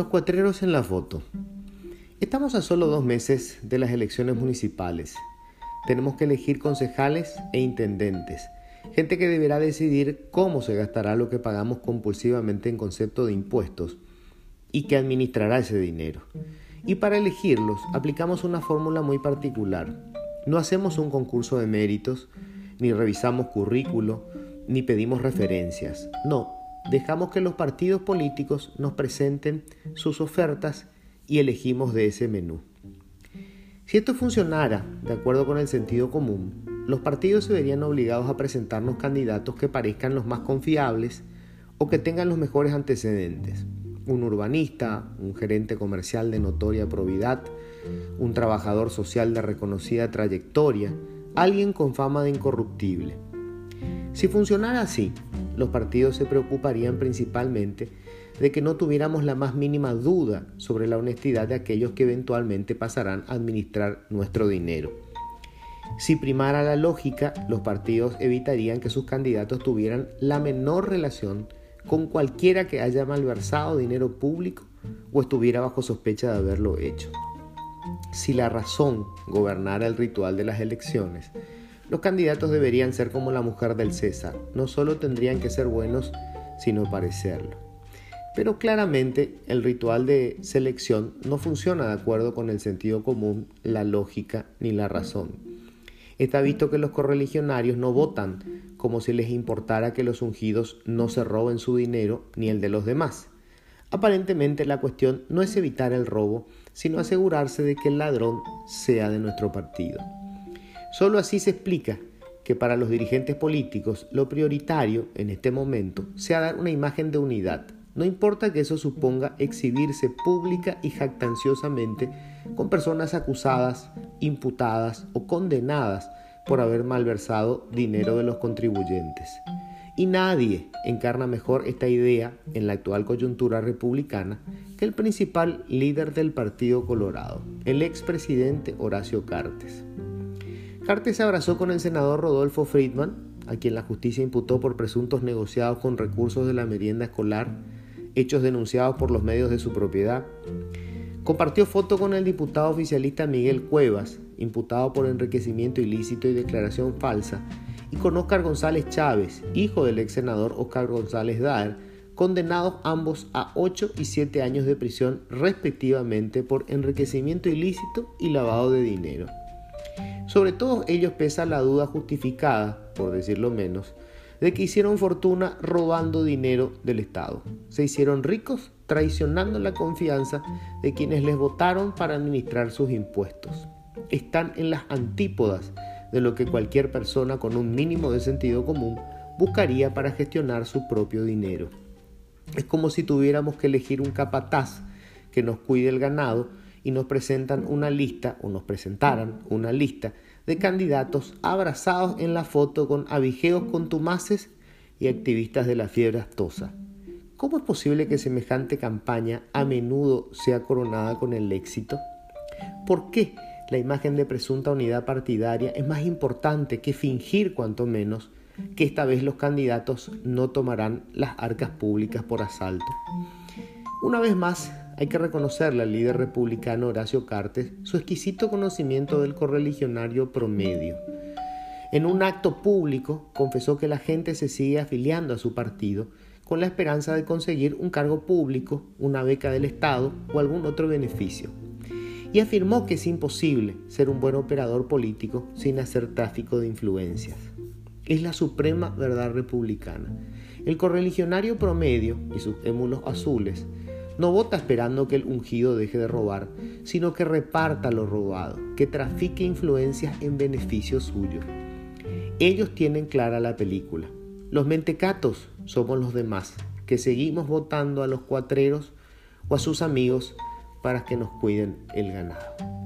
Los cuatreros en la foto. Estamos a solo dos meses de las elecciones municipales. Tenemos que elegir concejales e intendentes, gente que deberá decidir cómo se gastará lo que pagamos compulsivamente en concepto de impuestos y que administrará ese dinero. Y para elegirlos aplicamos una fórmula muy particular. No hacemos un concurso de méritos, ni revisamos currículo, ni pedimos referencias. No, dejamos que los partidos políticos nos presenten sus ofertas y elegimos de ese menú. Si esto funcionara de acuerdo con el sentido común, los partidos se verían obligados a presentarnos candidatos que parezcan los más confiables o que tengan los mejores antecedentes. Un urbanista, un gerente comercial de notoria probidad, un trabajador social de reconocida trayectoria, alguien con fama de incorruptible. Si funcionara así, los partidos se preocuparían principalmente de que no tuviéramos la más mínima duda sobre la honestidad de aquellos que eventualmente pasarán a administrar nuestro dinero. Si primara la lógica, los partidos evitarían que sus candidatos tuvieran la menor relación con cualquiera que haya malversado dinero público o estuviera bajo sospecha de haberlo hecho. Si la razón gobernara el ritual de las elecciones, los candidatos deberían ser como la mujer del César, no solo tendrían que ser buenos, sino parecerlo. Pero claramente el ritual de selección no funciona de acuerdo con el sentido común, la lógica ni la razón. Está visto que los correligionarios no votan como si les importara que los ungidos no se roben su dinero ni el de los demás. Aparentemente la cuestión no es evitar el robo, sino asegurarse de que el ladrón sea de nuestro partido. Solo así se explica que para los dirigentes políticos lo prioritario en este momento sea dar una imagen de unidad. No importa que eso suponga exhibirse pública y jactanciosamente con personas acusadas, imputadas o condenadas por haber malversado dinero de los contribuyentes. Y nadie encarna mejor esta idea en la actual coyuntura republicana que el principal líder del Partido Colorado, el expresidente Horacio Cartes. Cartes se abrazó con el senador Rodolfo Friedman, a quien la justicia imputó por presuntos negociados con recursos de la merienda escolar, hechos denunciados por los medios de su propiedad. Compartió foto con el diputado oficialista Miguel Cuevas, imputado por enriquecimiento ilícito y declaración falsa, y con Óscar González Chávez, hijo del ex senador Óscar González Daer, condenados ambos a 8 y 7 años de prisión respectivamente por enriquecimiento ilícito y lavado de dinero. Sobre todos ellos pesa la duda justificada, por decirlo menos, de que hicieron fortuna robando dinero del Estado. Se hicieron ricos traicionando la confianza de quienes les votaron para administrar sus impuestos. Están en las antípodas de lo que cualquier persona con un mínimo de sentido común buscaría para gestionar su propio dinero. Es como si tuviéramos que elegir un capataz que nos cuide el ganado y nos presentan una lista o nos presentaran una lista de candidatos abrazados en la foto con abigeos contumaces y activistas de la fiebre astosa. ¿Cómo es posible que semejante campaña a menudo sea coronada con el éxito? ¿Por qué la imagen de presunta unidad partidaria es más importante que fingir cuanto menos que esta vez los candidatos no tomarán las arcas públicas por asalto? Una vez más, hay que reconocerle al líder republicano Horacio Cartes su exquisito conocimiento del correligionario promedio. En un acto público confesó que la gente se sigue afiliando a su partido con la esperanza de conseguir un cargo público, una beca del Estado o algún otro beneficio. Y afirmó que es imposible ser un buen operador político sin hacer tráfico de influencias. Es la suprema verdad republicana. El correligionario promedio y sus émulos azules no vota esperando que el ungido deje de robar, sino que reparta lo robado, que trafique influencias en beneficio suyo. Ellos tienen clara la película. Los mentecatos somos los demás, que seguimos votando a los cuatreros o a sus amigos para que nos cuiden el ganado.